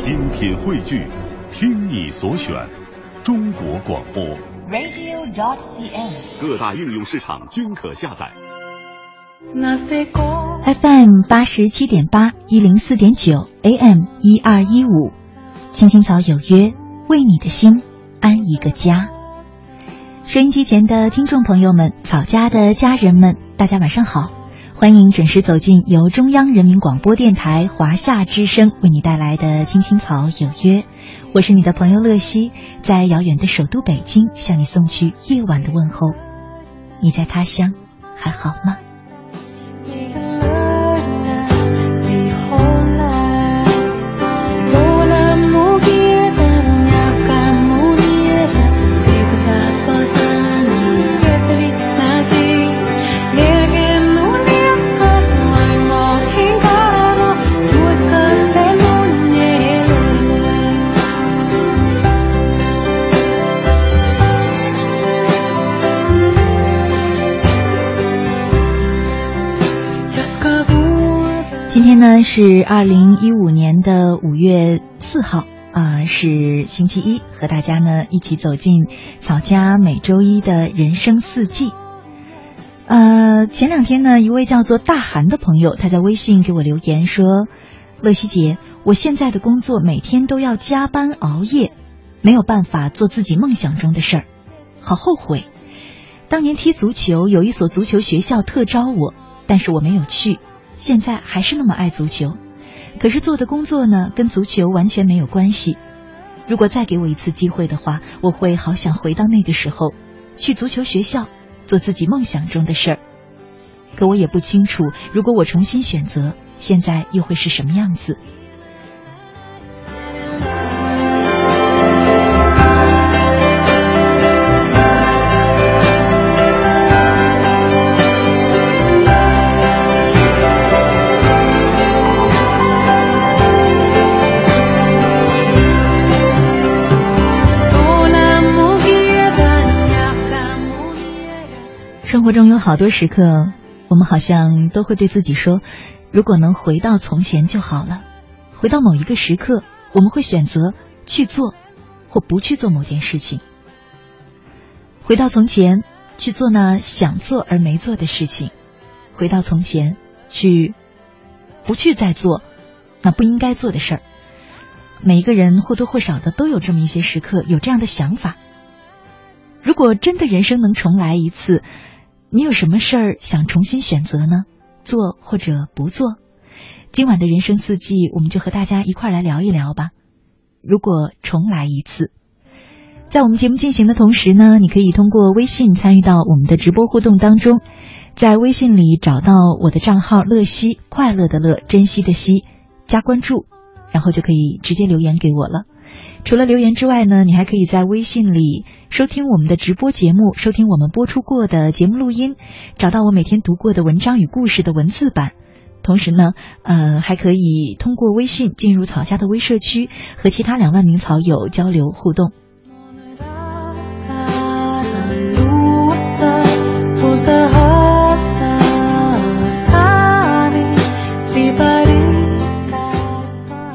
精品汇聚，听你所选，中国广播。radio.dot.cn，。各大应用市场均可下载。FM 八十七点八一零四点九 AM 一二一五，青青草有约，为你的心安一个家。收音机前的听众朋友们，草家的家人们，大家晚上好，欢迎准时走进由中央人民广播电台华夏之声为你带来的《青青草有约》，我是你的朋友乐西，在遥远的首都北京向你送去夜晚的问候。你在他乡还好吗？呢是二零一五年的五月四号啊、是星期一，和大家呢一起走进草家每周一的人生四季。呃，前两天呢，一位叫做大韩的朋友，他在微信给我留言说：“乐西姐，我现在的工作每天都要加班熬夜，没有办法做自己梦想中的事儿，好后悔。当年踢足球，有一所足球学校特招我，但是我没有去。”现在还是那么爱足球，可是做的工作呢，跟足球完全没有关系。如果再给我一次机会的话，我会好想回到那个时候，去足球学校做自己梦想中的事儿。可我也不清楚，如果我重新选择，现在又会是什么样子。活中有好多时刻，我们好像都会对自己说：“如果能回到从前就好了。”回到某一个时刻，我们会选择去做或不去做某件事情。回到从前，去做那想做而没做的事情；回到从前，去不去再做那不应该做的事儿。每一个人或多或少的都有这么一些时刻，有这样的想法。如果真的人生能重来一次，你有什么事儿想重新选择呢？做或者不做？今晚的人生四季，我们就和大家一块来聊一聊吧。如果重来一次，在我们节目进行的同时呢，你可以通过微信参与到我们的直播互动当中，在微信里找到我的账号“乐西”，快乐的乐，珍惜的惜，加关注，然后就可以直接留言给我了。除了留言之外呢，你还可以在微信里收听我们的直播节目，收听我们播出过的节目录音，找到我每天读过的文章与故事的文字版。同时呢，呃，还可以通过微信进入草家的微社区，和其他两万名草友交流互动。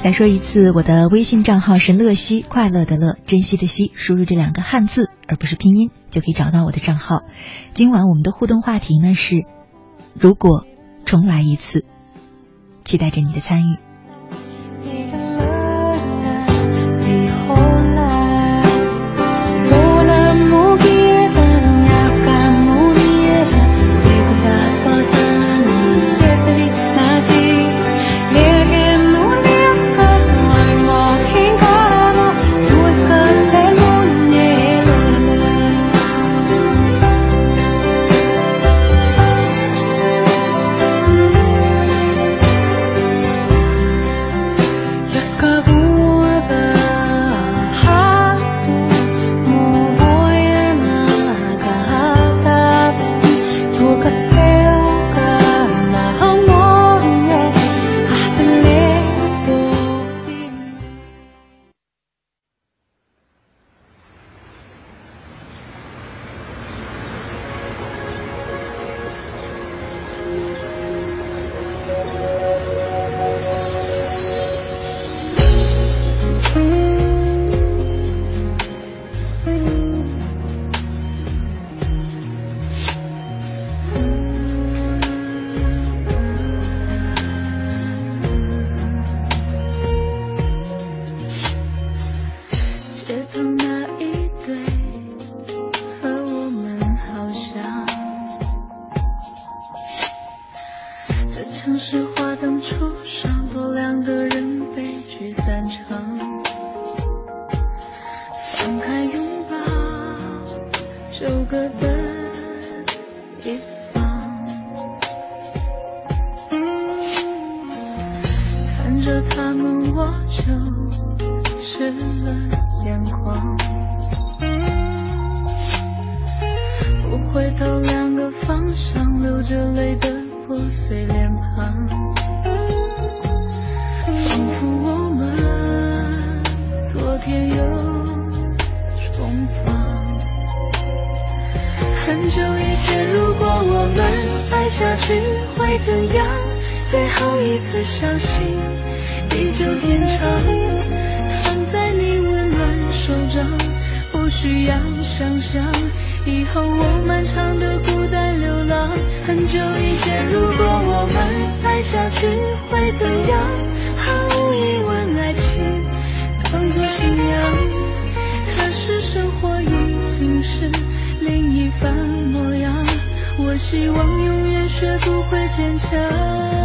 再说一次，我的微信账号是乐西，快乐的乐，珍惜的惜，输入这两个汉字而不是拼音，就可以找到我的账号。今晚我们的互动话题呢是：如果重来一次，期待着你的参与。爱下去会怎样？最后一次相信，地久天长，放在你温暖手掌，不需要想象。以后我漫长的孤单流浪，很久以前，如果我们爱下去会怎样？毫无疑问，爱情当作信仰。可是生活已经是另一番希望永远学不会坚强。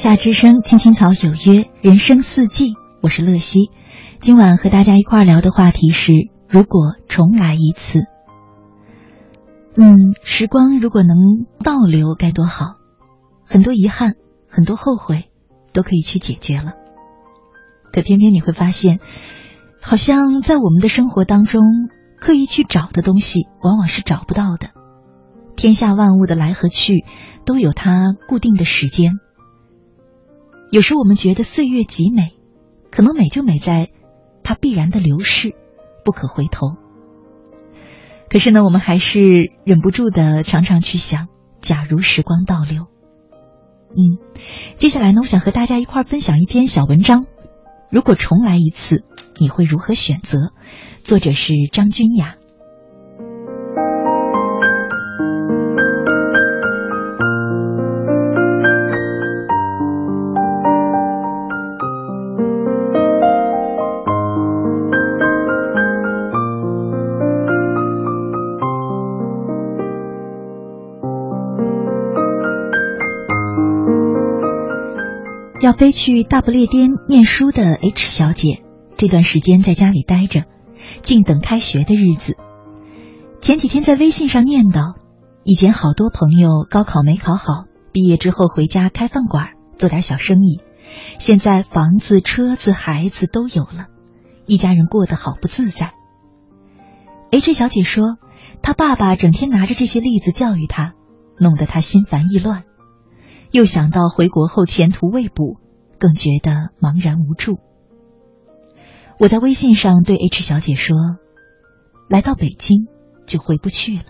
夏之声，青青草有约，人生四季，我是乐西。今晚和大家一块聊的话题是：如果重来一次，嗯，时光如果能倒流该多好。很多遗憾，很多后悔，都可以去解决了。可偏偏你会发现，好像在我们的生活当中，刻意去找的东西，往往是找不到的。天下万物的来和去，都有它固定的时间。有时我们觉得岁月极美，可能美就美在它必然的流逝，不可回头。可是呢，我们还是忍不住的常常去想，假如时光倒流。嗯，接下来呢，我想和大家一块分享一篇小文章。如果重来一次，你会如何选择？作者是张君雅。要飞去大不列颠念书的 H 小姐，这段时间在家里待着，静等开学的日子。前几天在微信上念叨，以前好多朋友高考没考好，毕业之后回家开饭馆，做点小生意，现在房子、车子、孩子都有了，一家人过得好不自在。H 小姐说，她爸爸整天拿着这些例子教育她，弄得她心烦意乱。又想到回国后前途未卜，更觉得茫然无助。我在微信上对 H 小姐说：“来到北京就回不去了。”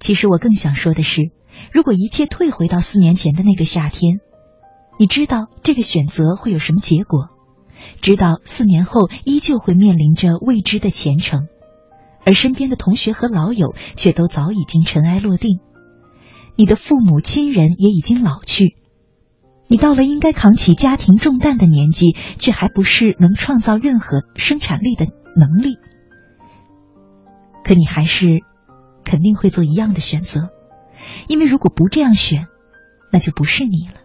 其实我更想说的是，如果一切退回到四年前的那个夏天，你知道这个选择会有什么结果，知道四年后依旧会面临着未知的前程，而身边的同学和老友却都早已经尘埃落定。你的父母亲人也已经老去，你到了应该扛起家庭重担的年纪，却还不是能创造任何生产力的能力。可你还是肯定会做一样的选择，因为如果不这样选，那就不是你了。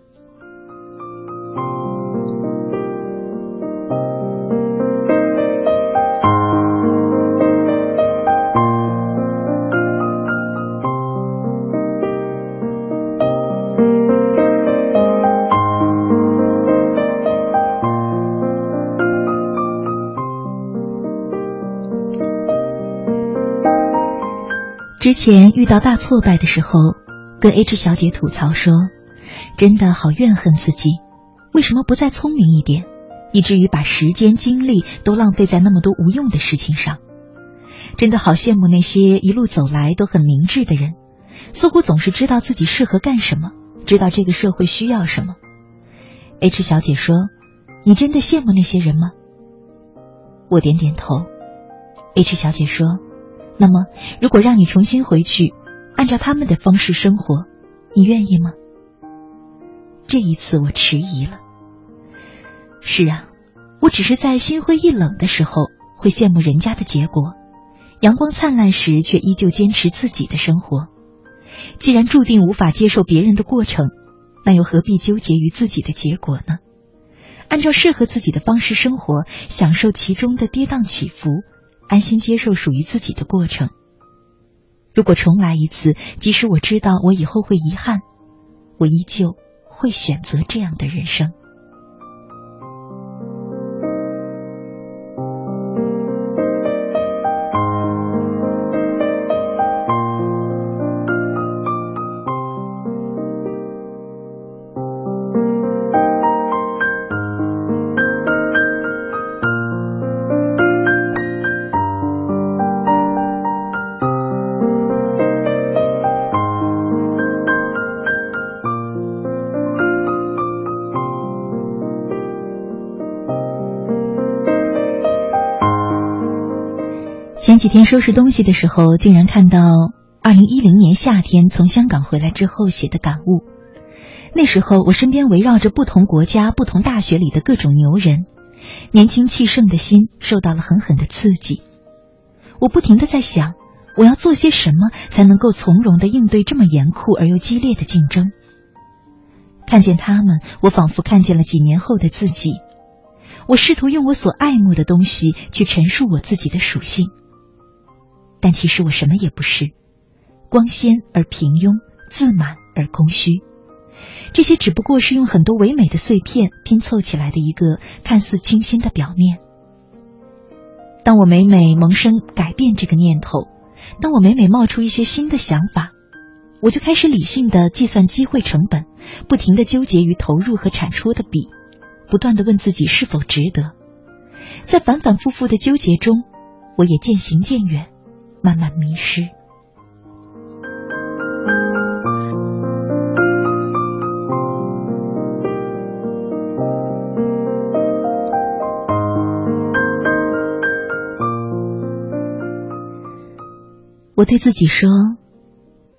之前遇到大挫败的时候，跟 H 小姐吐槽说：“真的好怨恨自己，为什么不再聪明一点，以至于把时间精力都浪费在那么多无用的事情上？真的好羡慕那些一路走来都很明智的人，似乎总是知道自己适合干什么，知道这个社会需要什么。”H 小姐说：“你真的羡慕那些人吗？”我点点头。H 小姐说。那么，如果让你重新回去，按照他们的方式生活，你愿意吗？这一次我迟疑了。是啊，我只是在心灰意冷的时候会羡慕人家的结果，阳光灿烂时却依旧坚持自己的生活。既然注定无法接受别人的过程，那又何必纠结于自己的结果呢？按照适合自己的方式生活，享受其中的跌宕起伏。安心接受属于自己的过程。如果重来一次，即使我知道我以后会遗憾，我依旧会选择这样的人生。几天收拾东西的时候，竟然看到二零一零年夏天从香港回来之后写的感悟。那时候我身边围绕着不同国家、不同大学里的各种牛人，年轻气盛的心受到了狠狠的刺激。我不停的在想，我要做些什么才能够从容的应对这么严酷而又激烈的竞争？看见他们，我仿佛看见了几年后的自己。我试图用我所爱慕的东西去陈述我自己的属性。但其实我什么也不是，光鲜而平庸，自满而空虚，这些只不过是用很多唯美的碎片拼凑起来的一个看似清新的表面。当我每每萌生改变这个念头，当我每每冒出一些新的想法，我就开始理性的计算机会成本，不停的纠结于投入和产出的比，不断的问自己是否值得。在反反复复的纠结中，我也渐行渐远。慢慢迷失。我对自己说：“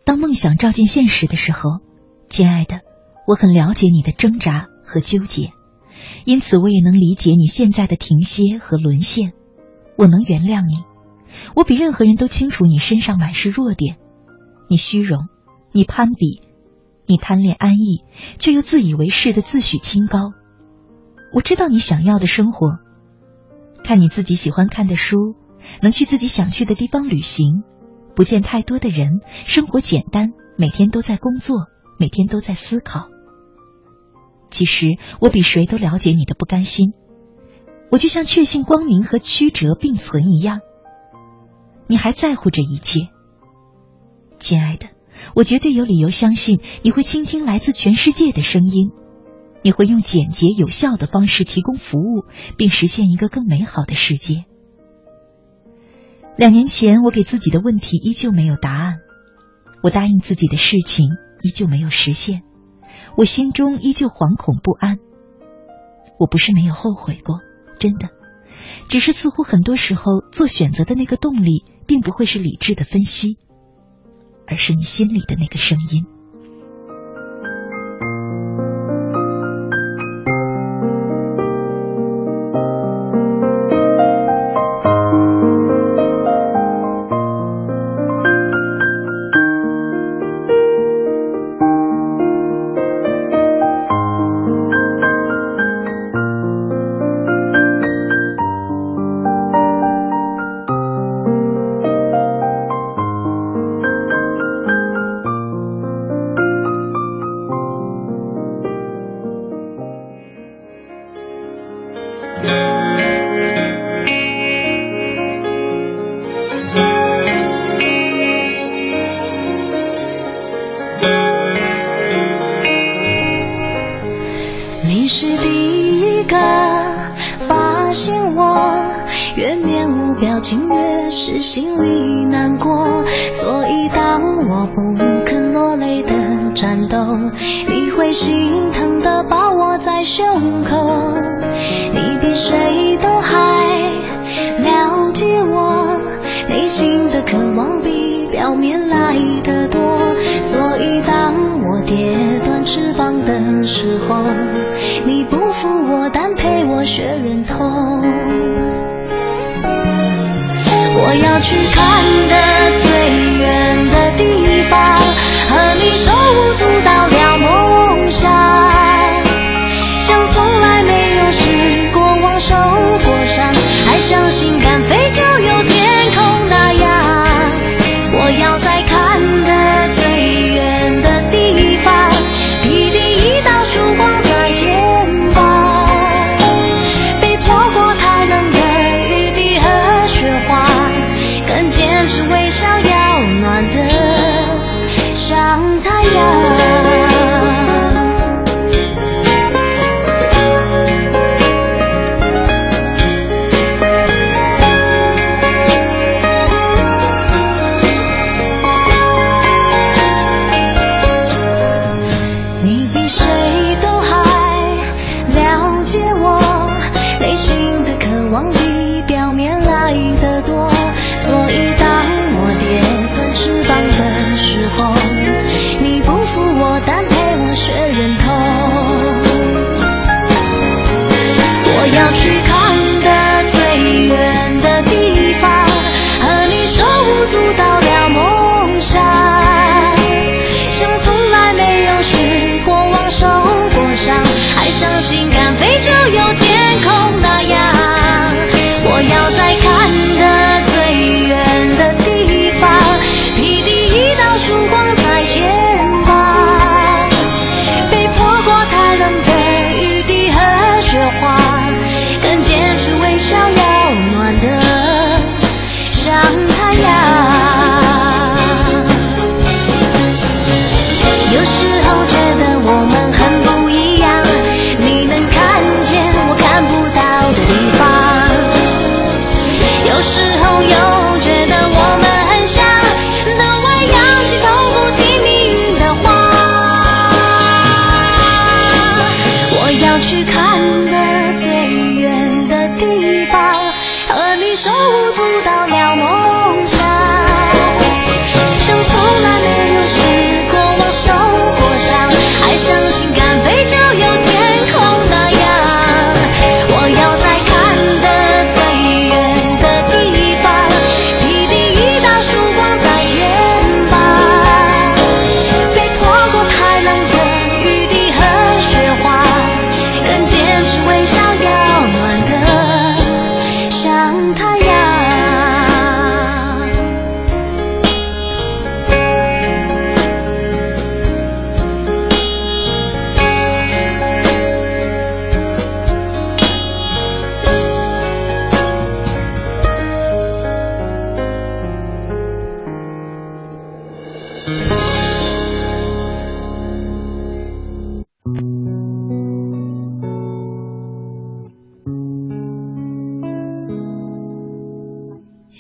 当梦想照进现实的时候，亲爱的，我很了解你的挣扎和纠结，因此我也能理解你现在的停歇和沦陷。我能原谅你。”我比任何人都清楚你身上满是弱点，你虚荣，你攀比，你贪恋安逸，却又自以为是的自诩清高。我知道你想要的生活，看你自己喜欢看的书，能去自己想去的地方旅行，不见太多的人，生活简单，每天都在工作，每天都在思考。其实我比谁都了解你的不甘心，我就像确信光明和曲折并存一样，你还在乎这一切，亲爱的。我绝对有理由相信你会倾听来自全世界的声音，你会用简洁有效的方式提供服务，并实现一个更美好的世界。两年前，我给自己的问题依旧没有答案，我答应自己的事情依旧没有实现，我心中依旧惶恐不安。我不是没有后悔过，真的，只是似乎很多时候做选择的那个动力，并不会是理智的分析。而是你心里的那个声音。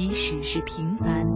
即使是平凡，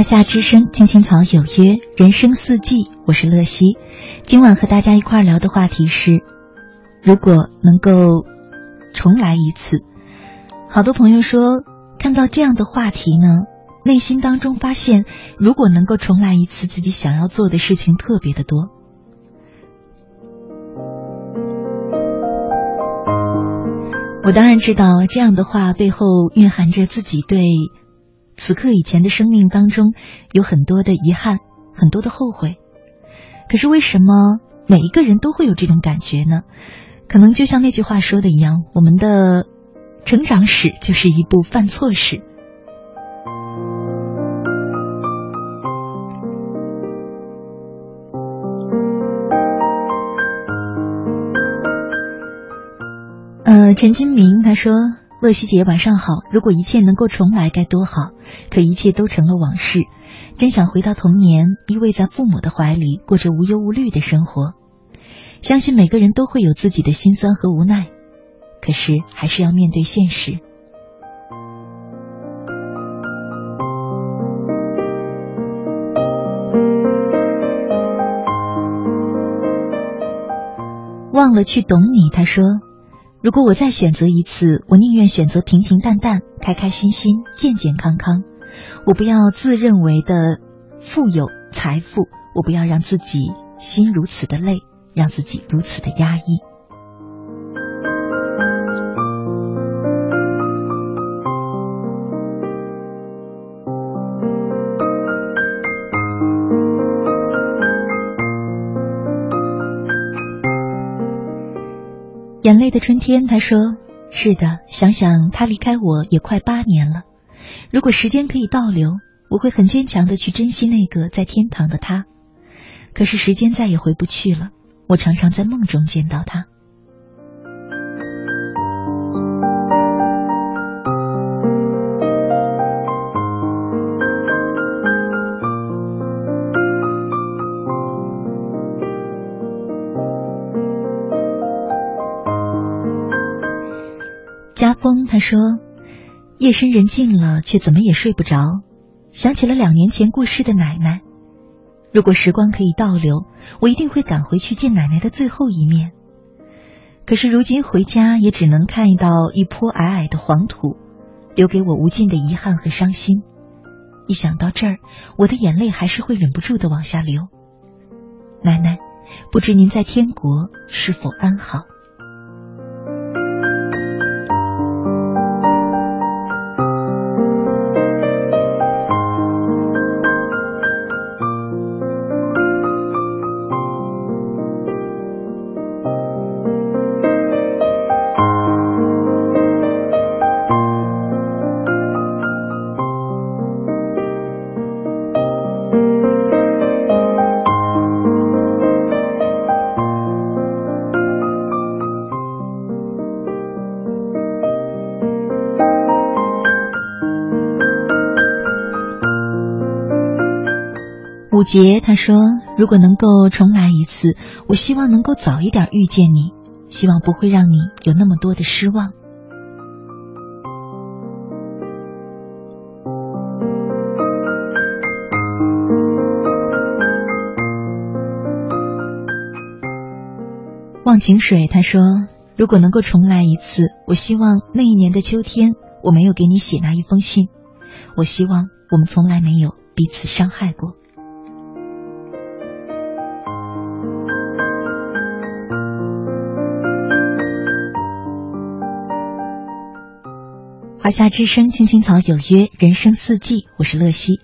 华夏之声，青青草有约，人生四季，我是乐西。今晚和大家一块聊的话题是：如果能够重来一次。好多朋友说，看到这样的话题呢，内心当中发现，如果能够重来一次，自己想要做的事情特别的多。我当然知道，这样的话背后蕴含着自己对。此刻以前的生命当中有很多的遗憾，很多的后悔。可是为什么每一个人都会有这种感觉呢？可能就像那句话说的一样，我们的成长史就是一部犯错史。呃，陈金明他说。乐西姐，晚上好。如果一切能够重来，该多好！可一切都成了往事，真想回到童年，依偎在父母的怀里，过着无忧无虑的生活。相信每个人都会有自己的心酸和无奈，可是还是要面对现实。忘了去懂你，他说。如果我再选择一次，我宁愿选择平平淡淡、开开心心、健健康康。我不要自认为的富有财富，我不要让自己心如此的累，让自己如此的压抑。眼泪的春天，他说：“是的，想想他离开我也快八年了。如果时间可以倒流，我会很坚强的去珍惜那个在天堂的他。可是时间再也回不去了，我常常在梦中见到他。”说：“夜深人静了，却怎么也睡不着，想起了两年前过世的奶奶。如果时光可以倒流，我一定会赶回去见奶奶的最后一面。可是如今回家，也只能看到一坡矮矮的黄土，留给我无尽的遗憾和伤心。一想到这儿，我的眼泪还是会忍不住的往下流。奶奶，不知您在天国是否安好？”五杰他说：“如果能够重来一次，我希望能够早一点遇见你，希望不会让你有那么多的失望。”忘情水他说：“如果能够重来一次，我希望那一年的秋天，我没有给你写那一封信。我希望我们从来没有彼此伤害过。”夏之声，青青草有约，人生四季，我是乐西。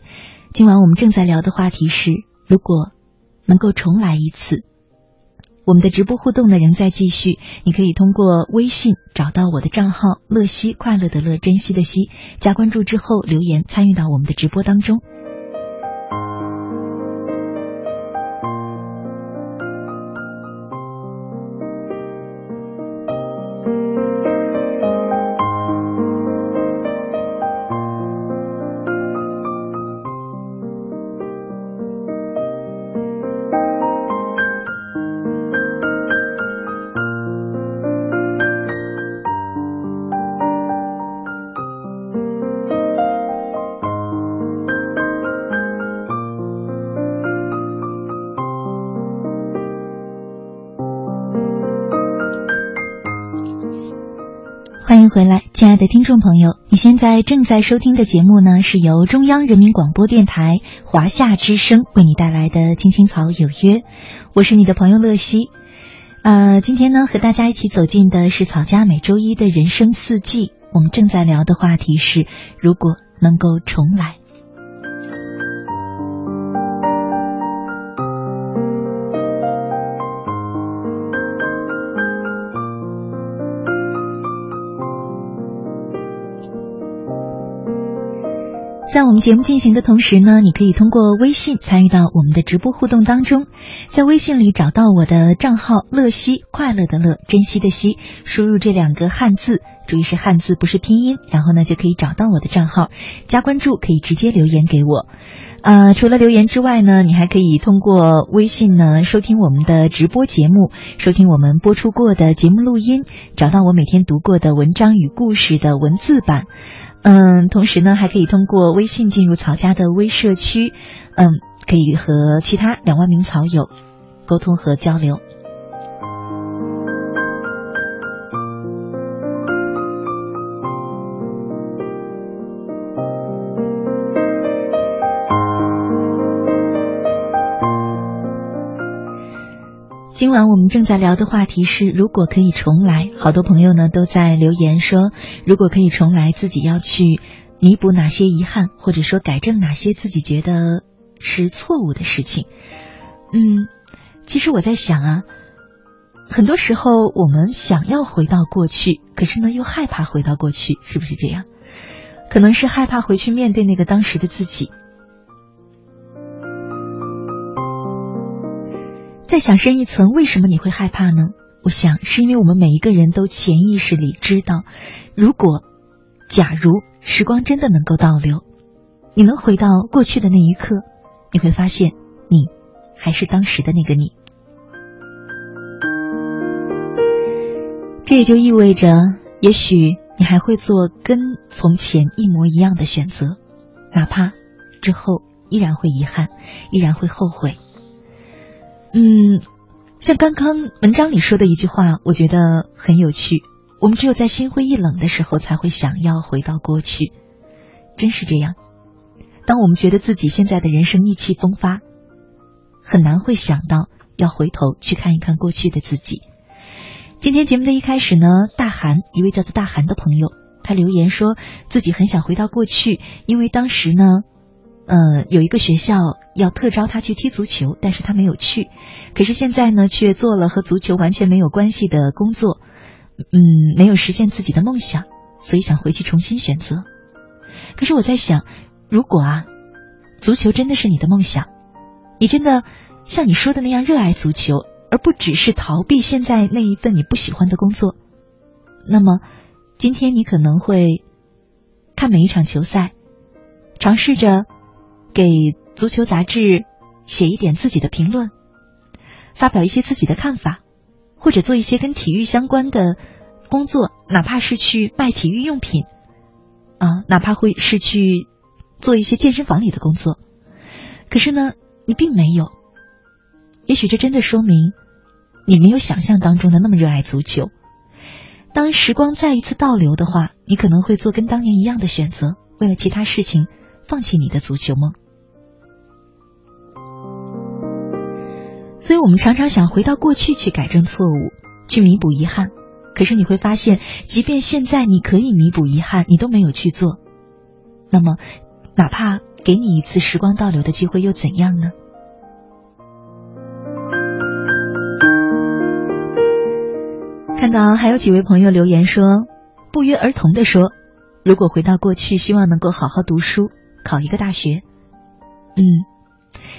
今晚我们正在聊的话题是：如果能够重来一次。我们的直播互动呢仍在继续，你可以通过微信找到我的账号“乐西快乐的乐珍惜的惜”，加关注之后留言参与到我们的直播当中。的听众朋友，你现在正在收听的节目呢，是由中央人民广播电台华夏之声为你带来的《青青草有约》，我是你的朋友乐西。呃，今天呢，和大家一起走进的是草家每周一的人生四季，我们正在聊的话题是：如果能够重来。在我们节目进行的同时呢，你可以通过微信参与到我们的直播互动当中，在微信里找到我的账号“乐西快乐的乐珍惜的惜”，输入这两个汉字，注意是汉字不是拼音，然后呢就可以找到我的账号，加关注可以直接留言给我。呃，除了留言之外呢，你还可以通过微信呢收听我们的直播节目，收听我们播出过的节目录音，找到我每天读过的文章与故事的文字版。嗯，同时呢，还可以通过微信进入曹家的微社区，嗯，可以和其他两万名曹友沟通和交流。晚我们正在聊的话题是，如果可以重来，好多朋友呢都在留言说，如果可以重来，自己要去弥补哪些遗憾，或者说改正哪些自己觉得是错误的事情。嗯，其实我在想啊，很多时候我们想要回到过去，可是呢又害怕回到过去，是不是这样？可能是害怕回去面对那个当时的自己。再想深一层，为什么你会害怕呢？我想是因为我们每一个人都潜意识里知道，如果，假如时光真的能够倒流，你能回到过去的那一刻，你会发现你还是当时的那个你。这也就意味着，也许你还会做跟从前一模一样的选择，哪怕之后依然会遗憾，依然会后悔。嗯，像刚刚文章里说的一句话，我觉得很有趣。我们只有在心灰意冷的时候，才会想要回到过去。真是这样。当我们觉得自己现在的人生意气风发，很难会想到要回头去看一看过去的自己。今天节目的一开始呢，大韩一位叫做大韩的朋友，他留言说自己很想回到过去，因为当时呢。呃，有一个学校要特招他去踢足球，但是他没有去。可是现在呢，却做了和足球完全没有关系的工作，嗯，没有实现自己的梦想，所以想回去重新选择。可是我在想，如果啊，足球真的是你的梦想，你真的像你说的那样热爱足球，而不只是逃避现在那一份你不喜欢的工作，那么今天你可能会看每一场球赛，尝试着。给足球杂志写一点自己的评论，发表一些自己的看法，或者做一些跟体育相关的工作，哪怕是去卖体育用品，啊，哪怕会是去做一些健身房里的工作。可是呢，你并没有。也许这真的说明你没有想象当中的那么热爱足球。当时光再一次倒流的话，你可能会做跟当年一样的选择，为了其他事情放弃你的足球梦。所以，我们常常想回到过去去改正错误，去弥补遗憾。可是你会发现，即便现在你可以弥补遗憾，你都没有去做。那么，哪怕给你一次时光倒流的机会，又怎样呢？看到还有几位朋友留言说，不约而同的说，如果回到过去，希望能够好好读书，考一个大学。嗯，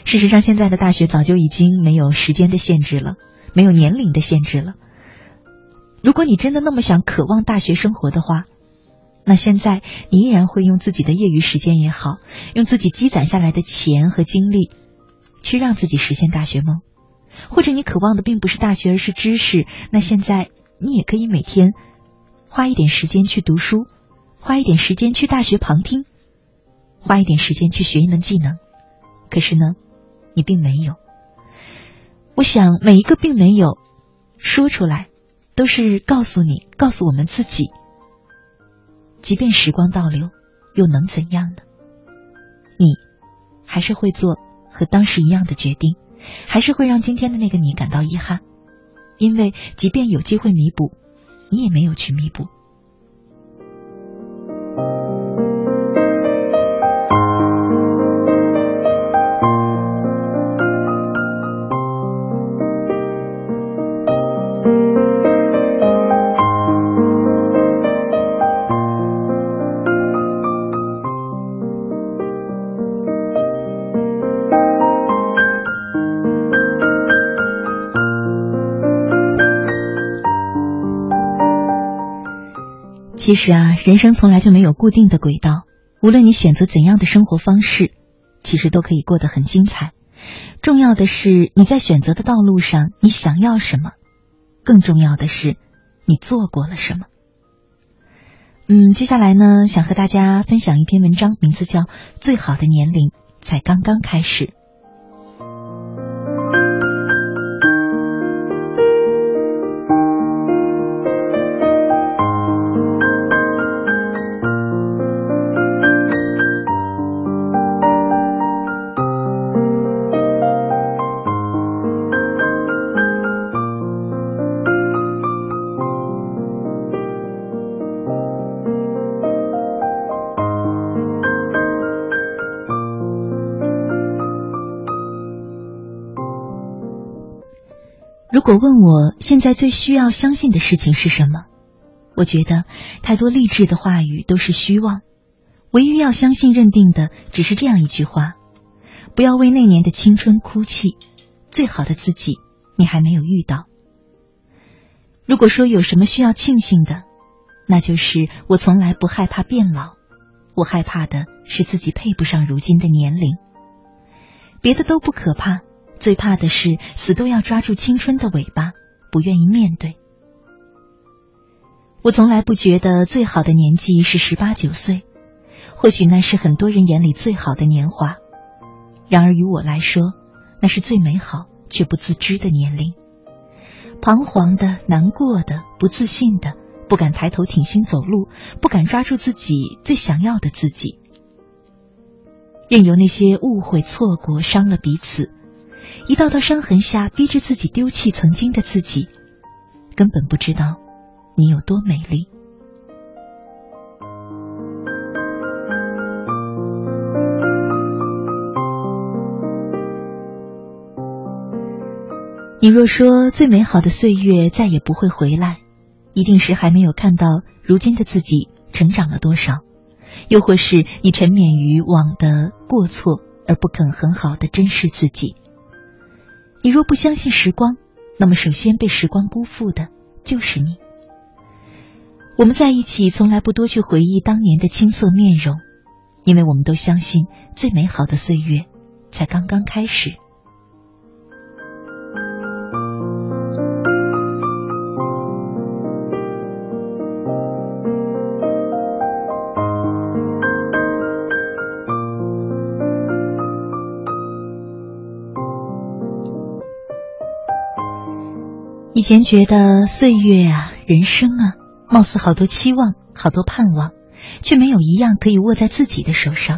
事实上，现在的大学早就已经没有时间的限制了，没有年龄的限制了。如果你真的那么想渴望大学生活的话，那现在你依然会用自己的业余时间也好，用自己积攒下来的钱和精力，去让自己实现大学梦。或者你渴望的并不是大学，而是知识，那现在。你也可以每天花一点时间去读书，花一点时间去大学旁听，花一点时间去学一门技能。可是呢，你并没有。我想每一个并没有说出来，都是告诉你，告诉我们自己，即便时光倒流，又能怎样呢？你还是会做和当时一样的决定，还是会让今天的那个你感到遗憾。因为，即便有机会弥补，你也没有去弥补。其实啊，人生从来就没有固定的轨道。无论你选择怎样的生活方式，其实都可以过得很精彩。重要的是你在选择的道路上，你想要什么；更重要的是，你做过了什么。嗯，接下来呢，想和大家分享一篇文章，名字叫《最好的年龄才刚刚开始》。果问我现在最需要相信的事情是什么，我觉得太多励志的话语都是虚妄，唯一要相信认定的只是这样一句话：不要为那年的青春哭泣，最好的自己你还没有遇到。如果说有什么需要庆幸的，那就是我从来不害怕变老，我害怕的是自己配不上如今的年龄，别的都不可怕。最怕的是死都要抓住青春的尾巴，不愿意面对。我从来不觉得最好的年纪是十八九岁，或许那是很多人眼里最好的年华，然而于我来说，那是最美好却不自知的年龄。彷徨的、难过的、不自信的，不敢抬头挺胸走路，不敢抓住自己最想要的自己，任由那些误会、错过伤了彼此。一道道伤痕下，逼着自己丢弃曾经的自己，根本不知道你有多美丽。你若说最美好的岁月再也不会回来，一定是还没有看到如今的自己成长了多少，又或是你沉湎于往的过错而不肯很好的珍视自己。你若不相信时光，那么首先被时光辜负的就是你。我们在一起，从来不多去回忆当年的青涩面容，因为我们都相信最美好的岁月才刚刚开始。以前觉得岁月啊，人生啊，貌似好多期望，好多盼望，却没有一样可以握在自己的手上。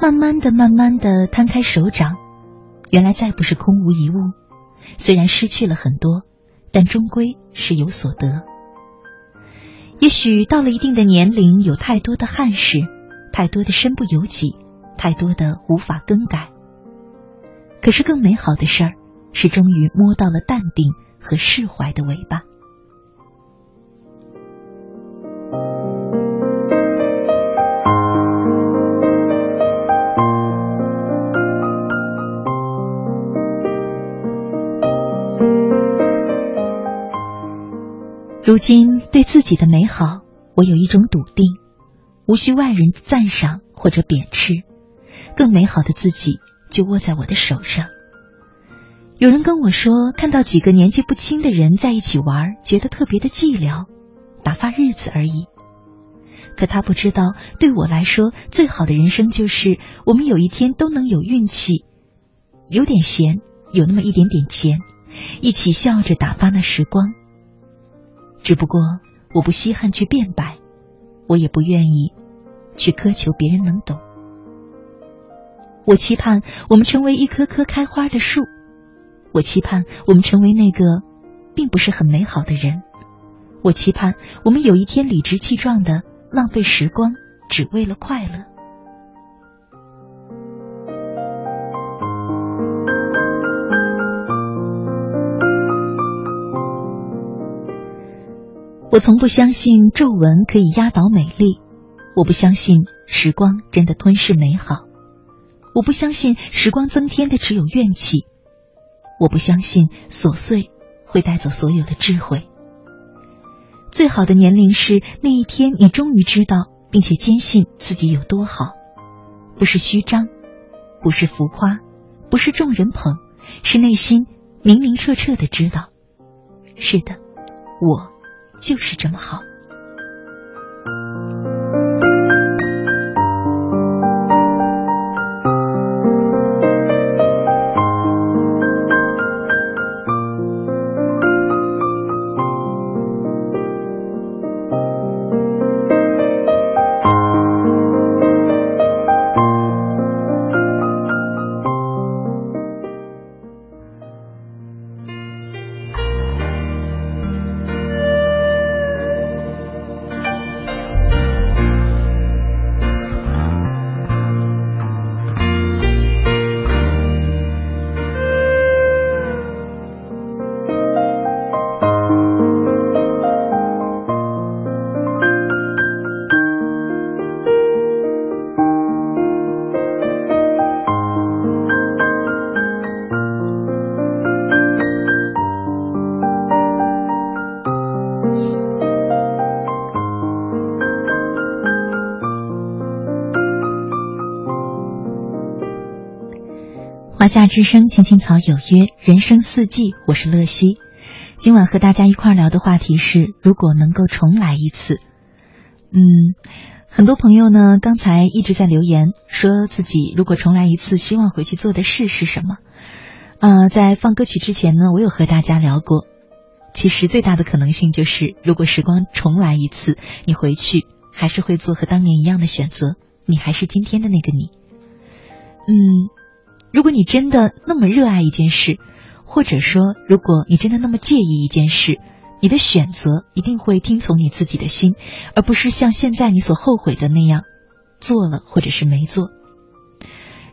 慢慢的，慢慢的摊开手掌，原来再不是空无一物。虽然失去了很多，但终归是有所得。也许到了一定的年龄，有太多的憾事，太多的身不由己，太多的无法更改。可是更美好的事儿，是终于摸到了淡定。和释怀的尾巴。如今对自己的美好，我有一种笃定，无需外人赞赏或者贬斥，更美好的自己就握在我的手上。有人跟我说，看到几个年纪不轻的人在一起玩，觉得特别的寂寥，打发日子而已。可他不知道，对我来说，最好的人生就是我们有一天都能有运气，有点闲，有那么一点点钱，一起笑着打发那时光。只不过我不稀罕去辩白，我也不愿意去苛求别人能懂。我期盼我们成为一棵棵开花的树。我期盼我们成为那个并不是很美好的人。我期盼我们有一天理直气壮的浪费时光，只为了快乐。我从不相信皱纹可以压倒美丽，我不相信时光真的吞噬美好，我不相信时光增添的只有怨气。我不相信琐碎会带走所有的智慧。最好的年龄是那一天，你终于知道并且坚信自己有多好，不是虚张，不是浮夸，不是众人捧，是内心明明澈澈的知道，是的，我就是这么好。之声，青青草有约，人生四季，我是乐西。今晚和大家一块聊的话题是：如果能够重来一次。嗯，很多朋友呢，刚才一直在留言，说自己如果重来一次，希望回去做的事是什么？呃，在放歌曲之前呢，我有和大家聊过，其实最大的可能性就是，如果时光重来一次，你回去还是会做和当年一样的选择，你还是今天的那个你。嗯。如果你真的那么热爱一件事，或者说如果你真的那么介意一件事，你的选择一定会听从你自己的心，而不是像现在你所后悔的那样做了或者是没做。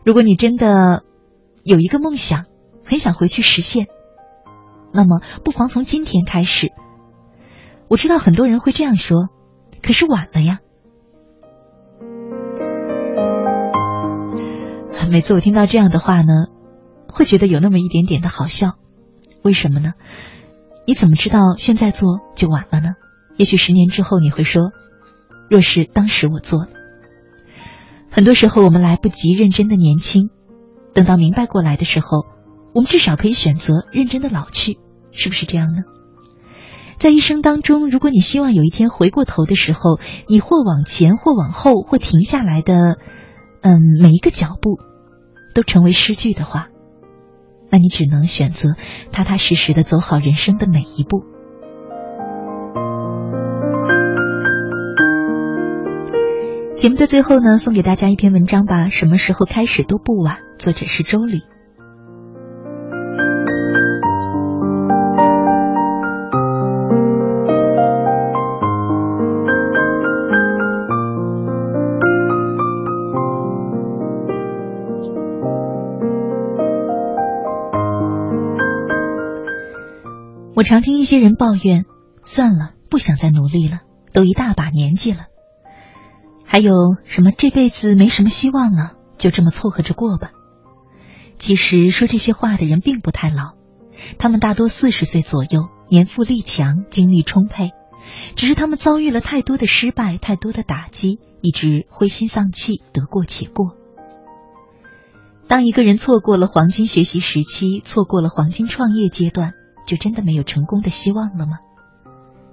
如果你真的有一个梦想，很想回去实现，那么不妨从今天开始。我知道很多人会这样说，可是晚了呀。每次我听到这样的话呢，会觉得有那么一点点的好笑。为什么呢？你怎么知道现在做就晚了呢？也许十年之后你会说：“若是当时我做了。”很多时候我们来不及认真的年轻，等到明白过来的时候，我们至少可以选择认真的老去，是不是这样呢？在一生当中，如果你希望有一天回过头的时候，你或往前，或往后，或停下来的，嗯，每一个脚步。都成为诗句的话，那你只能选择踏踏实实的走好人生的每一步。节目的最后呢，送给大家一篇文章吧。什么时候开始都不晚。作者是周礼。常听一些人抱怨，算了，不想再努力了，都一大把年纪了。还有什么这辈子没什么希望了，就这么凑合着过吧。其实说这些话的人并不太老，他们大多四十岁左右，年富力强，精力充沛，只是他们遭遇了太多的失败，太多的打击，一直灰心丧气，得过且过。当一个人错过了黄金学习时期，错过了黄金创业阶段。就真的没有成功的希望了吗？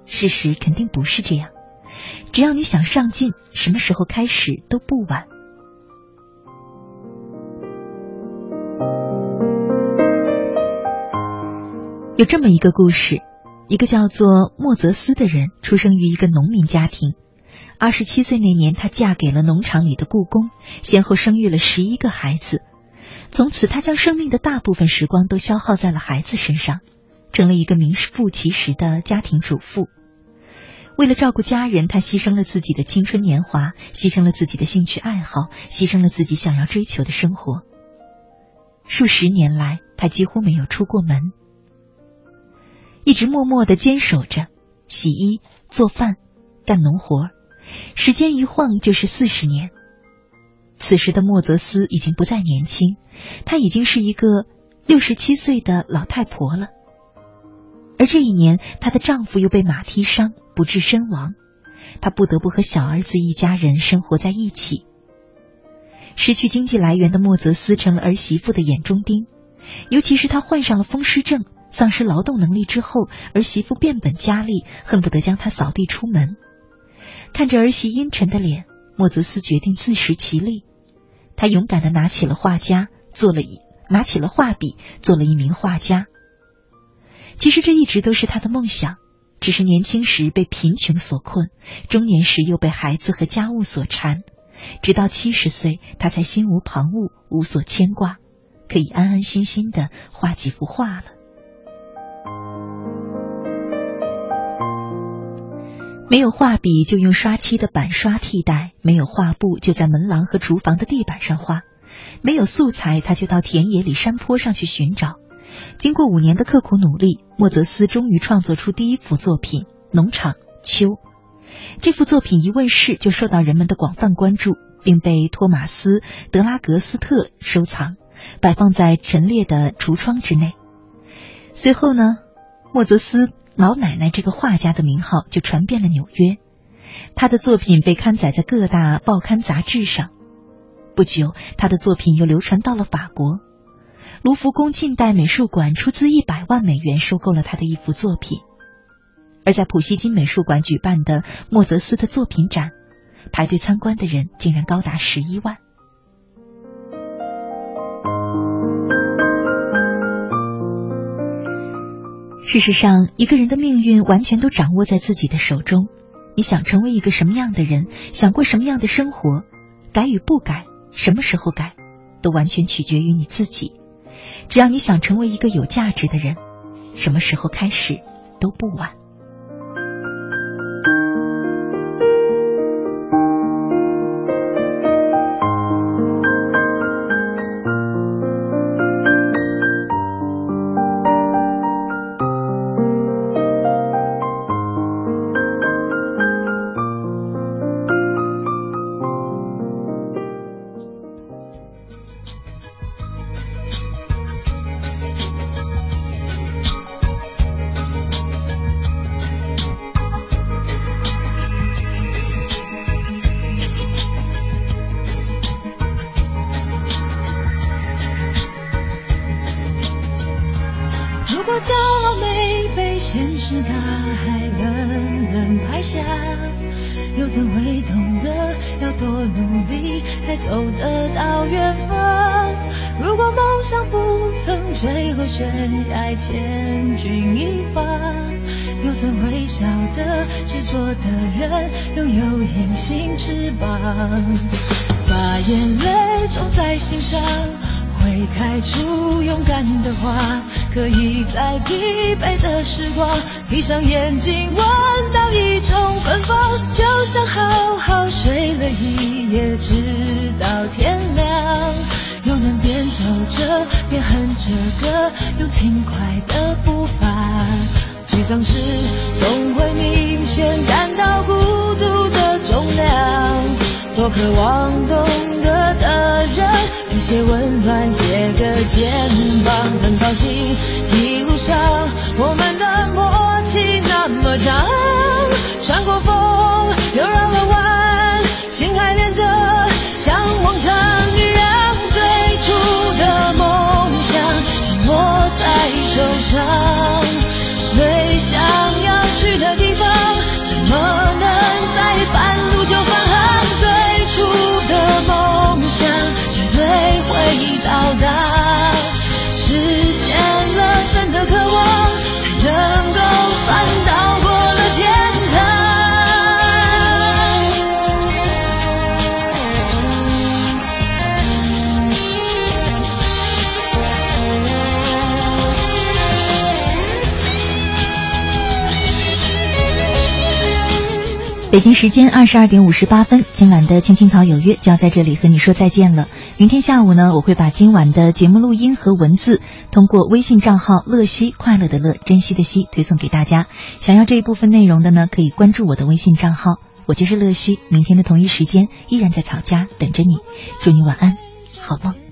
事实肯定不是这样。只要你想上进，什么时候开始都不晚。有这么一个故事：一个叫做莫泽斯的人，出生于一个农民家庭。二十七岁那年，她嫁给了农场里的雇工，先后生育了十一个孩子。从此，她将生命的大部分时光都消耗在了孩子身上。成了一个名副其实的家庭主妇。为了照顾家人，她牺牲了自己的青春年华，牺牲了自己的兴趣爱好，牺牲了自己想要追求的生活。数十年来，她几乎没有出过门，一直默默的坚守着，洗衣、做饭、干农活。时间一晃就是四十年。此时的莫泽斯已经不再年轻，她已经是一个六十七岁的老太婆了。而这一年，她的丈夫又被马踢伤，不治身亡，她不得不和小儿子一家人生活在一起。失去经济来源的莫泽斯成了儿媳妇的眼中钉，尤其是她患上了风湿症，丧失劳动能力之后，儿媳妇变本加厉，恨不得将她扫地出门。看着儿媳阴沉的脸，莫泽斯决定自食其力。他勇敢的拿起了画家，做了一拿起了画笔，做了一名画家。其实这一直都是他的梦想，只是年轻时被贫穷所困，中年时又被孩子和家务所缠，直到七十岁，他才心无旁骛，无所牵挂，可以安安心心的画几幅画了。没有画笔就用刷漆的板刷替代，没有画布就在门廊和厨房的地板上画，没有素材他就到田野里、山坡上去寻找。经过五年的刻苦努力，莫泽斯终于创作出第一幅作品《农场秋》。这幅作品一问世就受到人们的广泛关注，并被托马斯·德拉格斯特收藏，摆放在陈列的橱窗之内。随后呢，莫泽斯老奶奶这个画家的名号就传遍了纽约，他的作品被刊载在各大报刊杂志上。不久，他的作品又流传到了法国。卢浮宫近代美术馆出资一百万美元收购了他的一幅作品，而在普希金美术馆举办的莫泽斯的作品展，排队参观的人竟然高达十一万。事实上，一个人的命运完全都掌握在自己的手中。你想成为一个什么样的人，想过什么样的生活，改与不改，什么时候改，都完全取决于你自己。只要你想成为一个有价值的人，什么时候开始都不晚。歌，用轻快的步伐。沮丧时总会明显感到孤独的重量，多渴望懂得的人。一些温暖，借个肩膀，很高兴一路上我们的默契那么长，穿过风又绕了弯，心还连着，像往常着北京时间二十二点五十八分，今晚的《青青草有约》就要在这里和你说再见了。明天下午呢，我会把今晚的节目录音和文字通过微信账号“乐西快乐的乐珍惜的惜”推送给大家。想要这一部分内容的呢，可以关注我的微信账号，我就是乐西。明天的同一时间依然在草家等着你。祝你晚安，好梦。